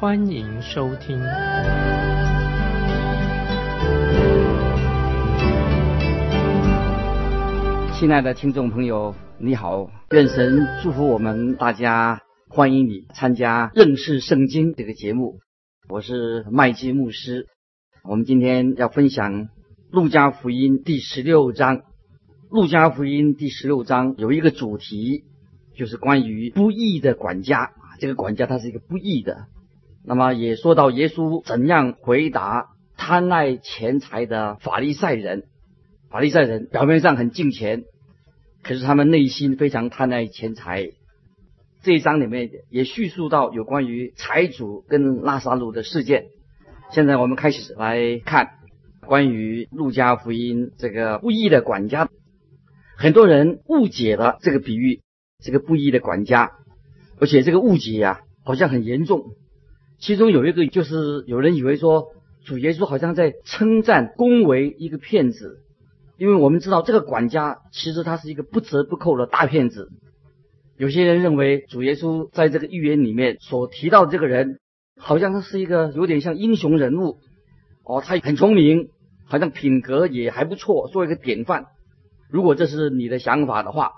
欢迎收听。亲爱的听众朋友，你好，愿神祝福我们大家，欢迎你参加认识圣经这个节目。我是麦基牧师，我们今天要分享路加福音第十六章。路加福音第十六章有一个主题，就是关于不义的管家，这个管家他是一个不义的。那么也说到耶稣怎样回答贪爱钱财的法利赛人。法利赛人表面上很敬钱，可是他们内心非常贪爱钱财。这一章里面也叙述到有关于财主跟拉萨路的事件。现在我们开始来看关于路加福音这个不义的管家。很多人误解了这个比喻，这个不义的管家，而且这个误解呀好像很严重。其中有一个就是有人以为说主耶稣好像在称赞恭维一个骗子。因为我们知道这个管家其实他是一个不折不扣的大骗子。有些人认为主耶稣在这个预言里面所提到的这个人，好像他是一个有点像英雄人物哦，他很聪明，好像品格也还不错，做一个典范。如果这是你的想法的话，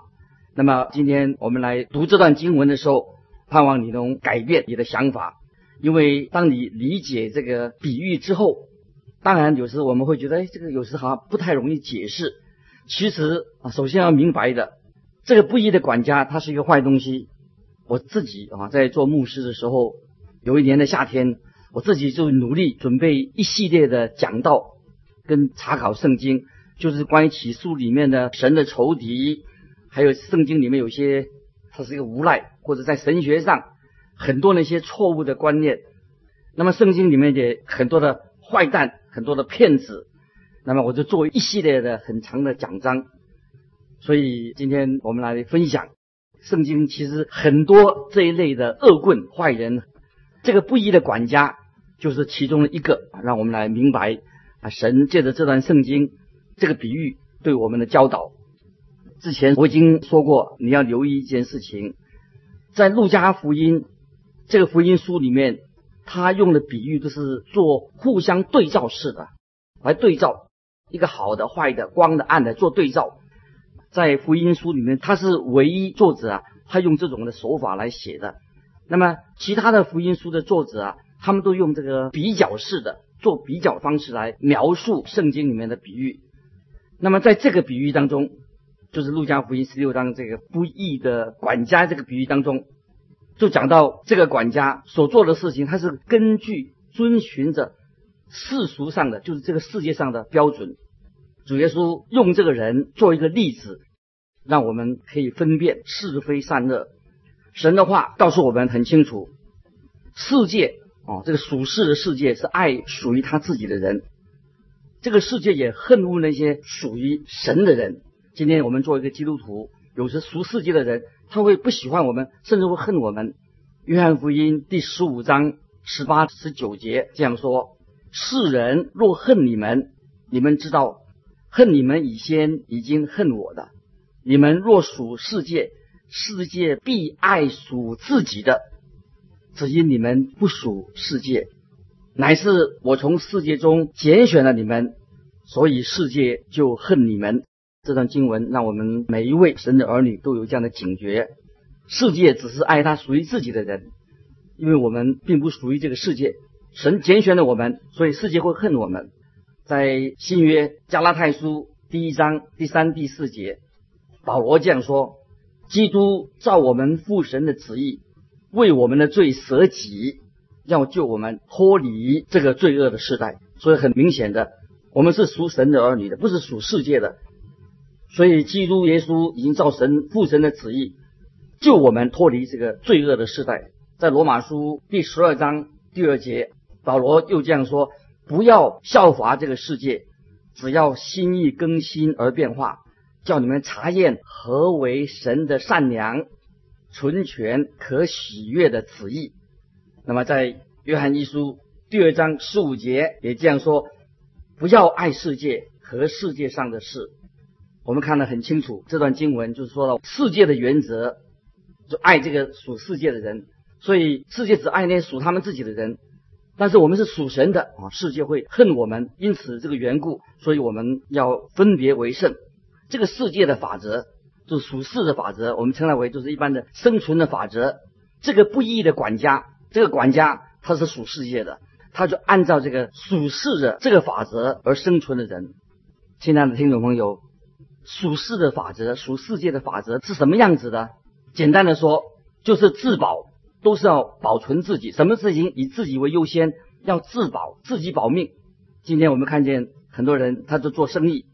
那么今天我们来读这段经文的时候，盼望你能改变你的想法，因为当你理解这个比喻之后。当然，有时我们会觉得，哎，这个有时好像不太容易解释。其实啊，首先要明白的，这个不义的管家他是一个坏东西。我自己啊，在做牧师的时候，有一年的夏天，我自己就努力准备一系列的讲道跟查考圣经，就是关于起诉里面的神的仇敌，还有圣经里面有些他是一个无赖，或者在神学上很多那些错误的观念。那么圣经里面也很多的坏蛋。很多的骗子，那么我就做一系列的很长的讲章，所以今天我们来分享圣经，其实很多这一类的恶棍坏人，这个不义的管家就是其中的一个，让我们来明白啊，神借着这段圣经这个比喻对我们的教导。之前我已经说过，你要留意一件事情，在路加福音这个福音书里面。他用的比喻都是做互相对照式的，来对照一个好的、坏的、光的、暗的做对照。在福音书里面，他是唯一作者啊，他用这种的手法来写的。那么其他的福音书的作者啊，他们都用这个比较式的做比较方式来描述圣经里面的比喻。那么在这个比喻当中，就是路加福音十六章这个不义的管家这个比喻当中。就讲到这个管家所做的事情，他是根据遵循着世俗上的，就是这个世界上的标准。主耶稣用这个人做一个例子，让我们可以分辨是非善恶。神的话告诉我们很清楚，世界哦，这个属世的世界是爱属于他自己的人，这个世界也恨恶那些属于神的人。今天我们做一个基督徒，有时属世界的人。他会不喜欢我们，甚至会恨我们。约翰福音第十五章十八、十九节这样说：“世人若恨你们，你们知道，恨你们以先已经恨我的。你们若属世界，世界必爱属自己的。只因你们不属世界，乃是我从世界中拣选了你们，所以世界就恨你们。”这段经文让我们每一位神的儿女都有这样的警觉：世界只是爱他属于自己的人，因为我们并不属于这个世界。神拣选了我们，所以世界会恨我们。在新约加拉太书第一章第三、第四节，保罗这样说：基督照我们父神的旨意，为我们的罪舍己，要救我们脱离这个罪恶的时代。所以很明显的，我们是属神的儿女的，不是属世界的。所以，基督耶稣已经照神父神的旨意，救我们脱离这个罪恶的时代。在罗马书第十二章第二节，保罗又这样说：不要效法这个世界，只要心意更新而变化，叫你们查验何为神的善良、纯全、可喜悦的旨意。那么在约翰一书第二章十五节也这样说：不要爱世界和世界上的事。我们看得很清楚，这段经文就是说了世界的原则，就爱这个属世界的人。所以世界只爱那些属他们自己的人，但是我们是属神的啊，世界会恨我们。因此这个缘故，所以我们要分别为圣。这个世界的法则就是属世的法则，我们称它为就是一般的生存的法则。这个不义的管家，这个管家他是属世界的，他就按照这个属世的这个法则而生存的人。亲爱的听众朋友，属世的法则、属世界的法则是什么样子的？简单的说，就是自保。都是要保存自己，什么事情以自己为优先，要自保，自己保命。今天我们看见很多人，他就做生意，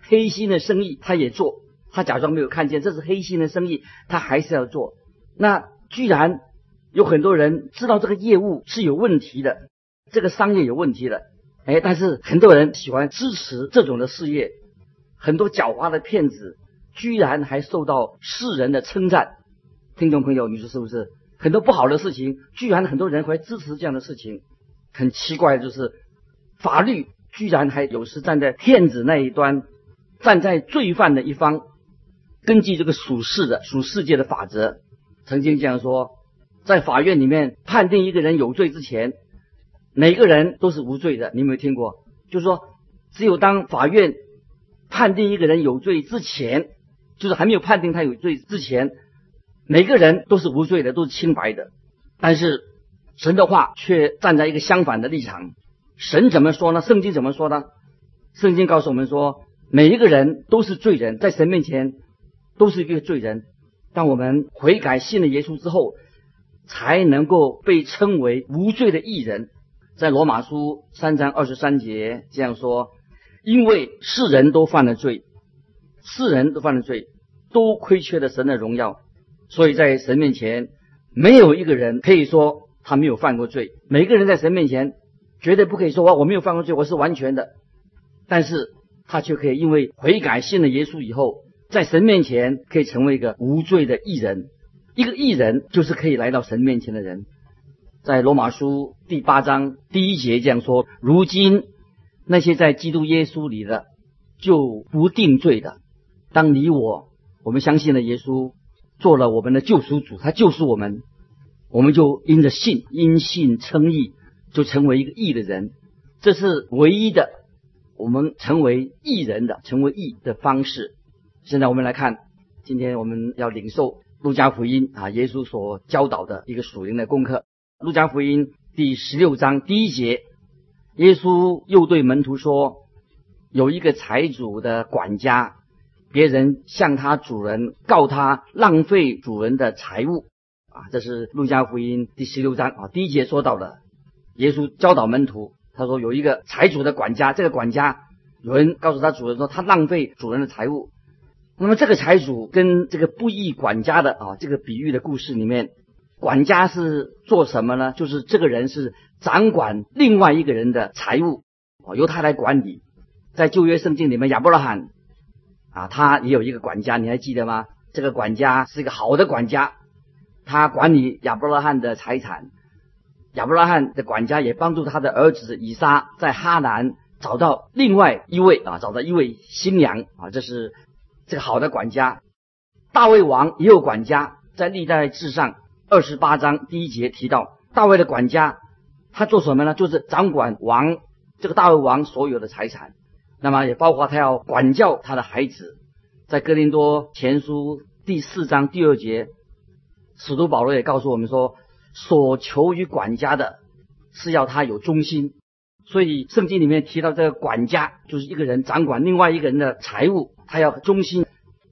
黑心的生意他也做，他假装没有看见这是黑心的生意，他还是要做。那居然有很多人知道这个业务是有问题的，这个商业有问题的，哎，但是很多人喜欢支持这种的事业，很多狡猾的骗子居然还受到世人的称赞。听众朋友，你说是不是？很多不好的事情，居然很多人会支持这样的事情，很奇怪，就是法律居然还有时站在骗子那一端，站在罪犯的一方。根据这个属世的属世界的法则，曾经这样说，在法院里面判定一个人有罪之前，每个人都是无罪的。你有没有听过？就是说，只有当法院判定一个人有罪之前，就是还没有判定他有罪之前。每个人都是无罪的，都是清白的，但是神的话却站在一个相反的立场。神怎么说呢？圣经怎么说呢？圣经告诉我们说，每一个人都是罪人，在神面前都是一个罪人。当我们悔改信了耶稣之后，才能够被称为无罪的义人。在罗马书三章二十三节这样说：因为世人都犯了罪，世人都犯了罪，都亏缺了神的荣耀。所以在神面前，没有一个人可以说他没有犯过罪。每个人在神面前，绝对不可以说我我没有犯过罪，我是完全的。但是他却可以因为悔改信了耶稣以后，在神面前可以成为一个无罪的义人。一个义人就是可以来到神面前的人。在罗马书第八章第一节这样说：如今那些在基督耶稣里的，就不定罪的。当你我我们相信了耶稣。做了我们的救赎主，他救赎我们，我们就因着信，因信称义，就成为一个义的人。这是唯一的，我们成为义人的，成为义的方式。现在我们来看，今天我们要领受路加福音啊，耶稣所教导的一个属灵的功课。路加福音第十六章第一节，耶稣又对门徒说：“有一个财主的管家。”别人向他主人告他浪费主人的财物，啊，这是路加福音第十六章啊第一节说到的。耶稣教导门徒，他说有一个财主的管家，这个管家有人告诉他主人说他浪费主人的财物。那么这个财主跟这个不义管家的啊这个比喻的故事里面，管家是做什么呢？就是这个人是掌管另外一个人的财物，啊，由他来管理。在旧约圣经里面，亚伯拉罕。啊，他也有一个管家，你还记得吗？这个管家是一个好的管家，他管理亚伯拉罕的财产。亚伯拉罕的管家也帮助他的儿子以撒在哈南找到另外一位啊，找到一位新娘啊，这是这个好的管家。大卫王也有管家，在历代志上二十八章第一节提到，大卫的管家他做什么呢？就是掌管王这个大卫王所有的财产。那么也包括他要管教他的孩子，在哥林多前书第四章第二节，使徒保罗也告诉我们说，所求于管家的是要他有忠心。所以圣经里面提到这个管家就是一个人掌管另外一个人的财物，他要忠心。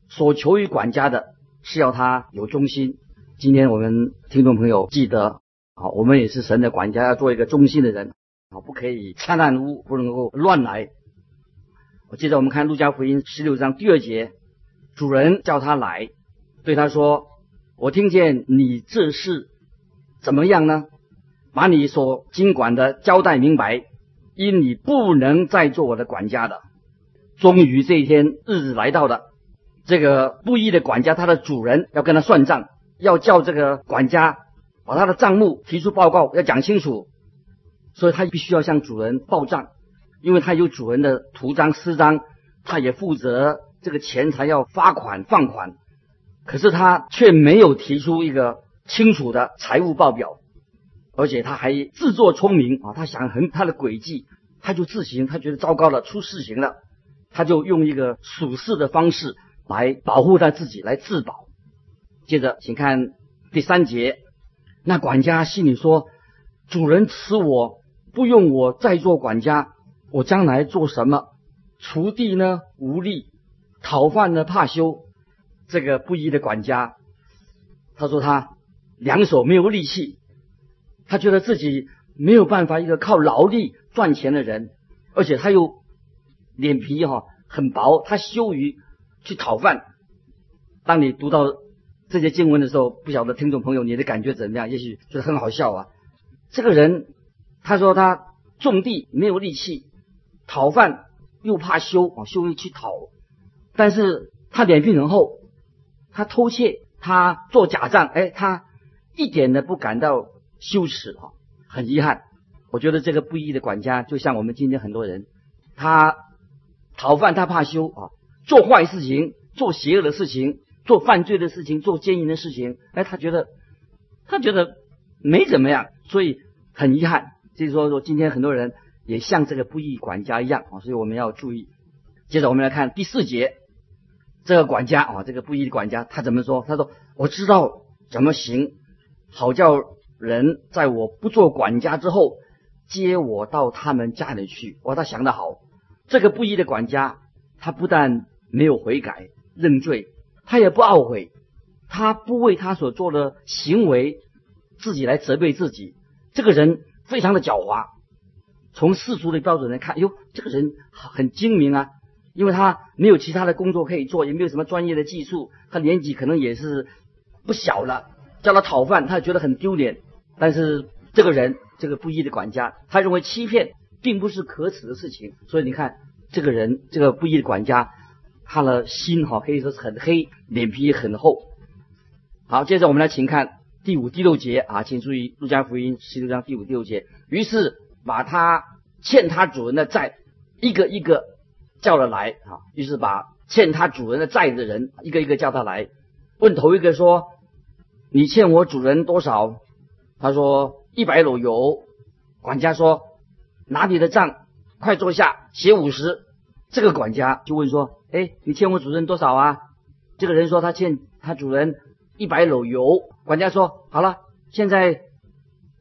所求于管家的是要他有忠心。今天我们听众朋友记得，好，我们也是神的管家，要做一个忠心的人，啊，不可以灿烂污，不能够乱来。我接着我们看路加福音十六章第二节，主人叫他来，对他说：“我听见你这事怎么样呢？”把你所经管的交代明白，因你不能再做我的管家的。终于这一天日子来到了，这个布衣的管家，他的主人要跟他算账，要叫这个管家把他的账目提出报告，要讲清楚，所以他必须要向主人报账，因为他有主人的图章私章，他也负责这个钱财要发款放款，可是他却没有提出一个清楚的财务报表，而且他还自作聪明啊，他想很他的诡计，他就自行他觉得糟糕了，出事情了。他就用一个属事的方式来保护他自己，来自保。接着，请看第三节。那管家心里说：“主人辞我不用我再做管家，我将来做什么？锄地呢无力，讨饭呢怕羞。这个不义的管家，他说他两手没有力气，他觉得自己没有办法一个靠劳力赚钱的人，而且他又。”脸皮哈很薄，他羞于去讨饭。当你读到这些经文的时候，不晓得听众朋友你的感觉怎么样？也许觉得很好笑啊。这个人他说他种地没有力气，讨饭又怕羞往，羞于去讨。但是他脸皮很厚，他偷窃，他做假账，哎，他一点都不感到羞耻啊。很遗憾，我觉得这个不义的管家就像我们今天很多人，他。讨饭他怕羞啊，做坏事情、做邪恶的事情、做犯罪的事情、做奸淫的事情，哎，他觉得他觉得没怎么样，所以很遗憾。就是说，说今天很多人也像这个不义管家一样啊，所以我们要注意。接着我们来看第四节，这个管家啊，这个不义的管家他怎么说？他说：“我知道怎么行，好叫人在我不做管家之后接我到他们家里去。”哇，他想得好。这个不义的管家，他不但没有悔改认罪，他也不懊悔，他不为他所做的行为自己来责备自己。这个人非常的狡猾。从世俗的标准来看，哟，这个人很精明啊，因为他没有其他的工作可以做，也没有什么专业的技术，他年纪可能也是不小了，叫他讨饭，他觉得很丢脸。但是这个人，这个不义的管家，他认为欺骗。并不是可耻的事情，所以你看，这个人，这个不义的管家，他的心哈可以说是很黑，脸皮也很厚。好，接着我们来请看第五、第六节啊，请注意《路加福音》十六章第五、第六节。于是把他欠他主人的债一个一个叫了来啊，于是把欠他主人的债的人一个一个叫他来，问头一个说：“你欠我主人多少？”他说：“一百篓油。”管家说。拿你的账，快坐下，写五十。这个管家就问说：“哎，你欠我主人多少啊？”这个人说：“他欠他主人一百篓油。”管家说：“好了，现在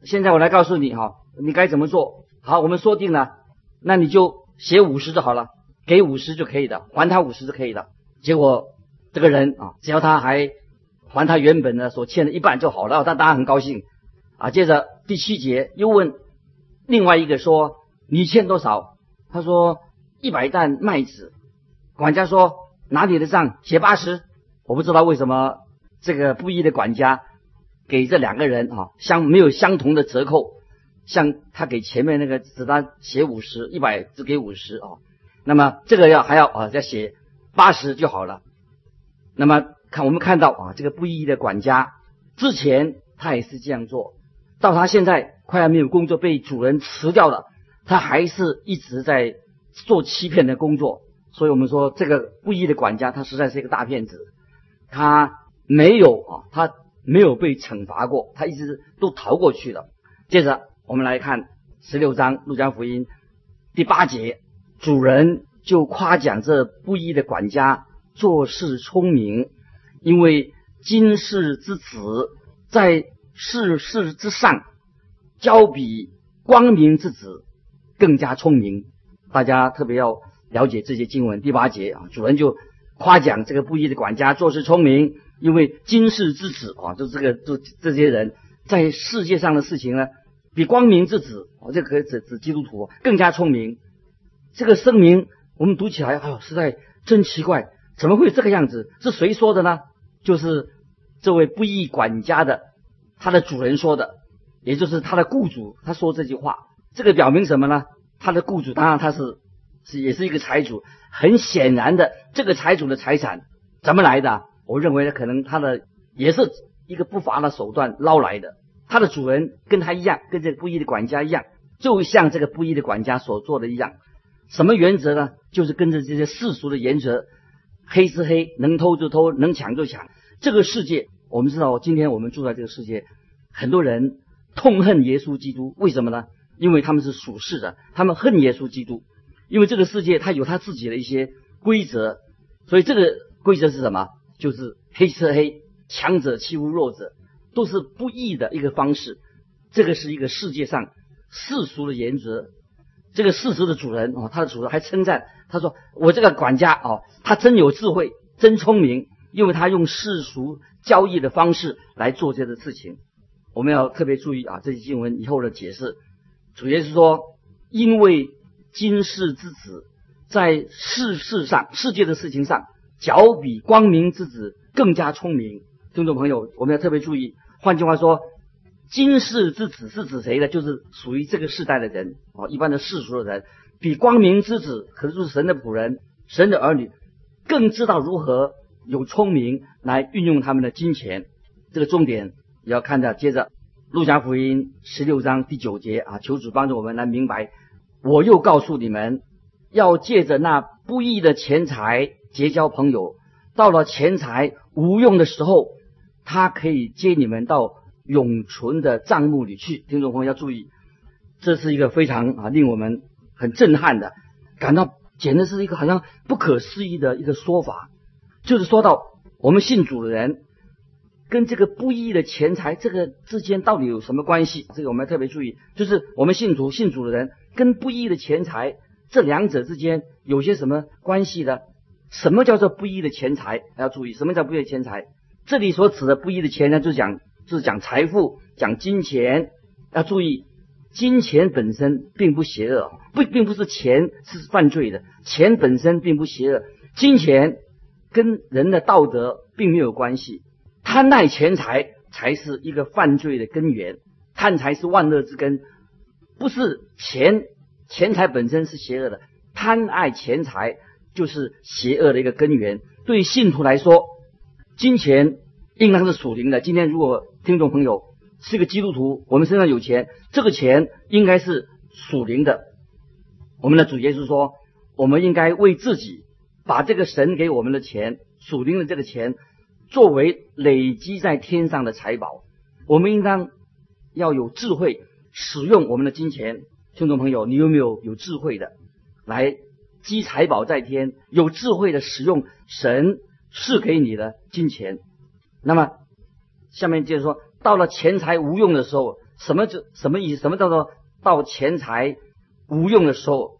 现在我来告诉你哈，你该怎么做。好，我们说定了，那你就写五十就好了，给五十就可以的，还他五十就可以的。结果这个人啊，只要他还还他原本的所欠的一半就好了，他当然很高兴啊。接着第七节又问。另外一个说你欠多少？他说一百担麦子。管家说拿你的账写八十。我不知道为什么这个不义的管家给这两个人啊相没有相同的折扣，像他给前面那个只单写五十，一百只给五十啊。那么这个要还要啊再写八十就好了。那么看我们看到啊这个不义的管家之前他也是这样做。到他现在快要没有工作，被主人辞掉了，他还是一直在做欺骗的工作。所以我们说，这个布衣的管家，他实在是一个大骗子。他没有啊，他没有被惩罚过，他一直都逃过去了。接着我们来看十六章《路加福音》第八节，主人就夸奖这布衣的管家做事聪明，因为今世之子在。世事之上，交比光明之子更加聪明。大家特别要了解这些经文。第八节啊，主人就夸奖这个布衣的管家做事聪明，因为今世之子啊，就这个这这些人在世界上的事情呢，比光明之子啊，这可以指指基督徒更加聪明。这个声明我们读起来，哎呦，实在真奇怪，怎么会这个样子？是谁说的呢？就是这位布衣管家的。他的主人说的，也就是他的雇主，他说这句话，这个表明什么呢？他的雇主当然他是是也是一个财主，很显然的，这个财主的财产怎么来的？我认为呢，可能他的也是一个不法的手段捞来的。他的主人跟他一样，跟这个布衣的管家一样，就像这个布衣的管家所做的一样。什么原则呢？就是跟着这些世俗的原则，黑是黑，能偷就偷，能抢就抢。这个世界，我们知道，今天我们住在这个世界，很多人痛恨耶稣基督，为什么呢？因为他们是属世的，他们恨耶稣基督，因为这个世界它有它自己的一些规则，所以这个规则是什么？就是黑吃黑，强者欺负弱者，都是不义的一个方式。这个是一个世界上世俗的原则。这个世俗的主人哦，他的主人还称赞他说：“我这个管家哦，他真有智慧，真聪明，因为他用世俗交易的方式来做这个事情。”我们要特别注意啊，这些经文以后的解释。主要是说，因为今世之子在世事上、世界的事情上，较比光明之子更加聪明。听众朋友，我们要特别注意。换句话说。今世之子是指谁呢？就是属于这个世代的人哦，一般的世俗的人，比光明之子，可是神的仆人、神的儿女，更知道如何有聪明来运用他们的金钱。这个重点也要看到。接着，路加福音十六章第九节啊，求主帮助我们来明白。我又告诉你们，要借着那不义的钱财结交朋友，到了钱财无用的时候，他可以接你们到。永存的账目里去，听众朋友要注意，这是一个非常啊令我们很震撼的，感到简直是一个好像不可思议的一个说法，就是说到我们信主的人跟这个不义的钱财这个之间到底有什么关系？这个我们要特别注意，就是我们信主信主的人跟不义的钱财这两者之间有些什么关系的？什么叫做不义的钱财？要注意，什么叫不义的钱财？这里所指的不义的钱呢，就讲就。是讲财富，讲金钱，要注意，金钱本身并不邪恶，不，并不是钱是犯罪的，钱本身并不邪恶，金钱跟人的道德并没有关系，贪爱钱财才是一个犯罪的根源，贪财是万恶之根，不是钱，钱财本身是邪恶的，贪爱钱财就是邪恶的一个根源。对信徒来说，金钱。应当是属灵的。今天如果听众朋友是个基督徒，我们身上有钱，这个钱应该是属灵的。我们的主耶稣说，我们应该为自己把这个神给我们的钱，属灵的这个钱，作为累积在天上的财宝。我们应当要有智慧使用我们的金钱。听众朋友，你有没有有智慧的来积财宝在天？有智慧的使用神赐给你的金钱？那么，下面就是说，到了钱财无用的时候，什么就什么意思？什么叫做到钱财无用的时候？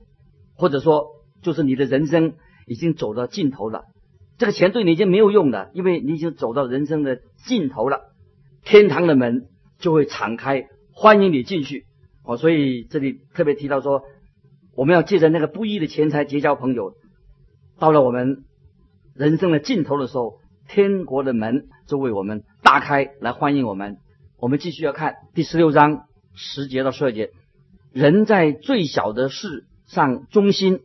或者说，就是你的人生已经走到尽头了，这个钱对你已经没有用了，因为你已经走到人生的尽头了，天堂的门就会敞开，欢迎你进去。哦，所以这里特别提到说，我们要借着那个不义的钱财结交朋友，到了我们人生的尽头的时候。天国的门就为我们大开，来欢迎我们。我们继续要看第十六章十节到十二节。人在最小的事上忠心，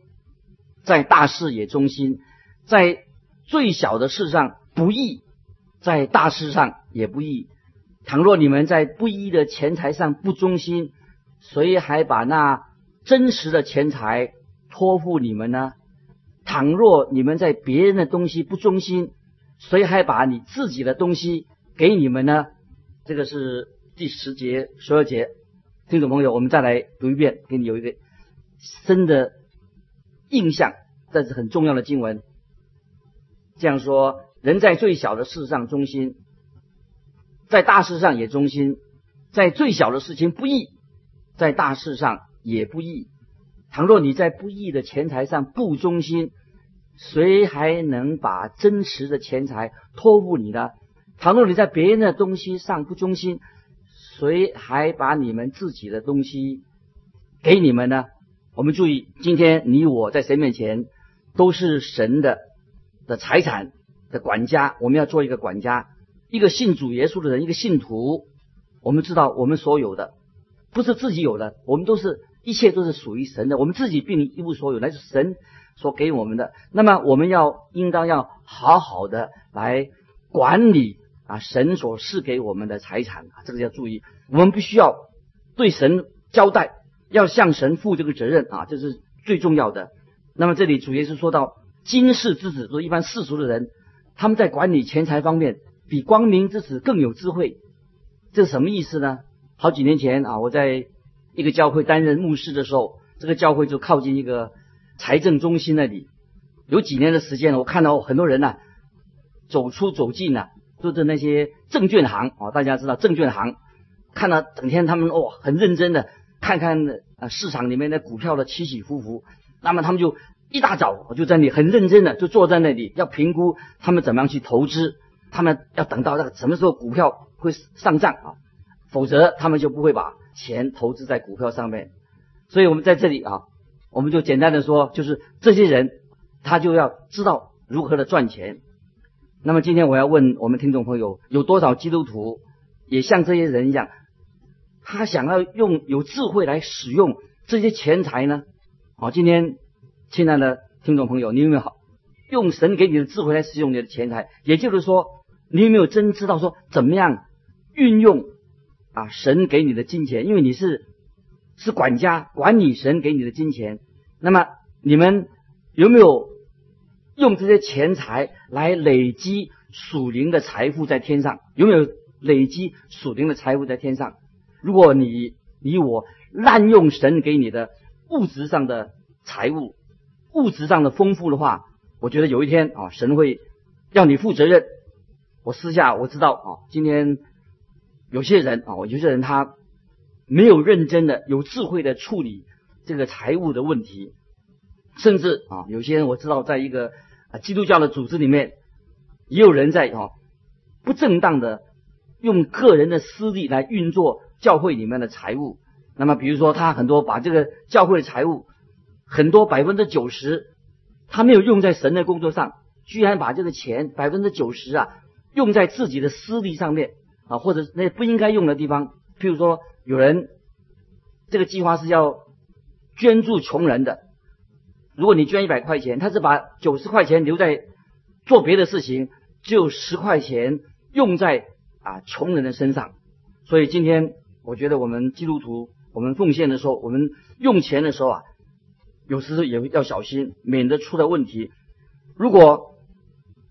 在大事也忠心；在最小的事上不义，在大事上也不义。倘若你们在不义的钱财上不忠心，谁还把那真实的钱财托付你们呢？倘若你们在别人的东西不忠心，谁还把你自己的东西给你们呢？这个是第十节、十二节，听众朋友，我们再来读一遍，给你有一个深的印象。这是很重要的经文。这样说：人在最小的事上忠心，在大事上也忠心；在最小的事情不义，在大事上也不义。倘若你在不义的钱财上不忠心，谁还能把真实的钱财托付你呢？倘若你在别人的东西上不忠心，谁还把你们自己的东西给你们呢？我们注意，今天你我在神面前都是神的的财产的管家，我们要做一个管家，一个信主耶稣的人，一个信徒，我们知道我们所有的不是自己有的，我们都是一切都是属于神的，我们自己并一无所有，那是神所给我们的。那么我们要应当要好好的来管理啊神所赐给我们的财产啊，这个要注意，我们必须要对神交代，要向神负这个责任啊，这是最重要的。那么这里主耶稣说到，今世之子，说一般世俗的人，他们在管理钱财方面比光明之子更有智慧。这是什么意思呢？好几年前啊，我在一个教会担任牧师的时候，这个教会就靠近一个财政中心那里。有几年的时间，我看到很多人呢，走出走进呢，都是那些证券行啊。大家知道证券行，看到整天他们哦很认真的看看啊市场里面的股票的起起伏伏。那么他们就一大早我就在那里很认真的就坐在那里，要评估他们怎么样去投资。他们要等到那个什么时候股票。会上涨啊，否则他们就不会把钱投资在股票上面。所以我们在这里啊，我们就简单的说，就是这些人他就要知道如何的赚钱。那么今天我要问我们听众朋友，有多少基督徒也像这些人一样，他想要用有智慧来使用这些钱财呢？好，今天亲爱的听众朋友，你有没有好用神给你的智慧来使用你的钱财？也就是说，你有没有真知道说怎么样？运用啊，神给你的金钱，因为你是是管家，管理神给你的金钱。那么你们有没有用这些钱财来累积属灵的财富在天上？有没有累积属灵的财富在天上？如果你你我滥用神给你的物质上的财物，物质上的丰富的话，我觉得有一天啊，神会要你负责任。我私下我知道啊，今天。有些人啊，有些人他没有认真的、有智慧的处理这个财务的问题，甚至啊，有些人我知道，在一个基督教的组织里面，也有人在啊不正当的用个人的私利来运作教会里面的财务。那么，比如说他很多把这个教会的财务很多百分之九十，他没有用在神的工作上，居然把这个钱百分之九十啊用在自己的私利上面。啊，或者那不应该用的地方，譬如说有人这个计划是要捐助穷人的，如果你捐一百块钱，他是把九十块钱留在做别的事情，只有十块钱用在啊穷人的身上。所以今天我觉得我们基督徒，我们奉献的时候，我们用钱的时候啊，有时也要小心，免得出了问题。如果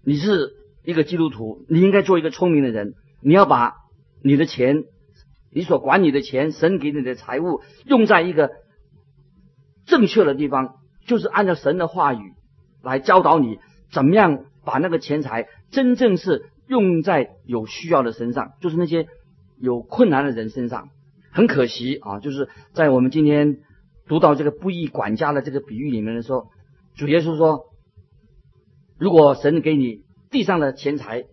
你是一个基督徒，你应该做一个聪明的人。你要把你的钱，你所管理的钱，神给你的财物，用在一个正确的地方，就是按照神的话语来教导你，怎么样把那个钱财真正是用在有需要的身上，就是那些有困难的人身上。很可惜啊，就是在我们今天读到这个不义管家的这个比喻里面的时候，主耶稣说，如果神给你地上的钱财，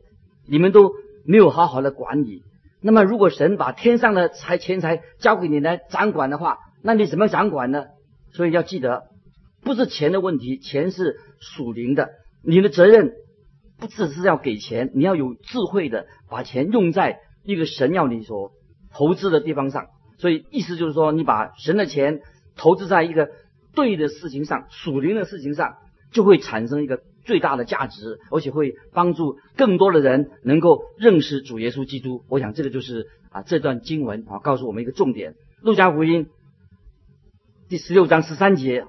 你们都。没有好好的管理，那么如果神把天上的财钱财交给你来掌管的话，那你怎么掌管呢？所以要记得，不是钱的问题，钱是属灵的。你的责任不只是要给钱，你要有智慧的把钱用在一个神要你所投资的地方上。所以意思就是说，你把神的钱投资在一个对的事情上，属灵的事情上，就会产生一个。最大的价值，而且会帮助更多的人能够认识主耶稣基督。我想这个就是啊这段经文啊告诉我们一个重点。路加福音第十六章十三节，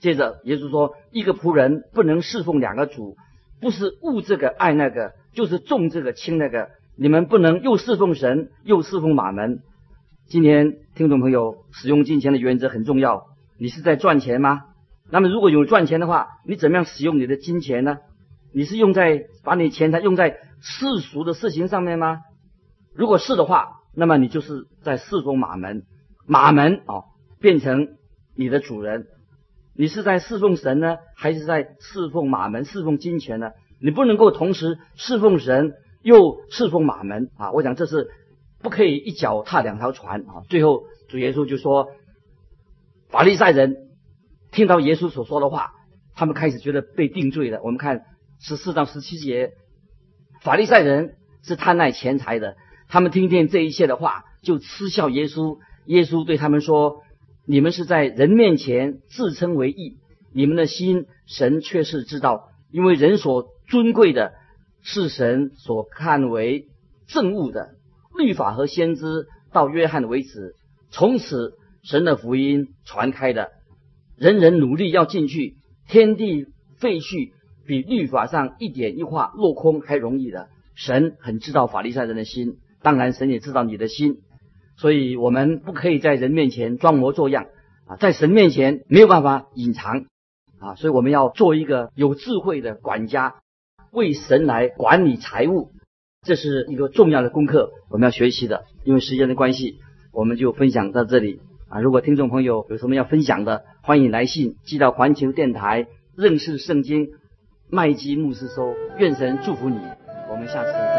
接着耶稣说：一个仆人不能侍奉两个主，不是恶这个爱那个，就是重这个轻那个。你们不能又侍奉神又侍奉马门。今天听众朋友使用金钱的原则很重要。你是在赚钱吗？那么，如果有赚钱的话，你怎么样使用你的金钱呢？你是用在把你钱财用在世俗的事情上面吗？如果是的话，那么你就是在侍奉马门，马门啊变成你的主人。你是在侍奉神呢，还是在侍奉马门、侍奉金钱呢？你不能够同时侍奉神又侍奉马门啊！我想这是不可以一脚踏两条船啊！最后主耶稣就说：“法利赛人。”听到耶稣所说的话，他们开始觉得被定罪了。我们看十四到十七节，法利赛人是贪爱钱财的，他们听见这一切的话，就嗤笑耶稣。耶稣对他们说：“你们是在人面前自称为义，你们的心神却是知道，因为人所尊贵的，是神所看为正物的。律法和先知到约翰为止，从此神的福音传开的，人人努力要进去，天地废墟比律法上一点一画落空还容易的。神很知道法利赛人的心，当然神也知道你的心。”所以我们不可以在人面前装模作样啊，在神面前没有办法隐藏啊，所以我们要做一个有智慧的管家，为神来管理财务，这是一个重要的功课，我们要学习的。因为时间的关系，我们就分享到这里啊。如果听众朋友有什么要分享的，欢迎来信寄到环球电台认识圣经麦基牧师收。愿神祝福你，我们下次。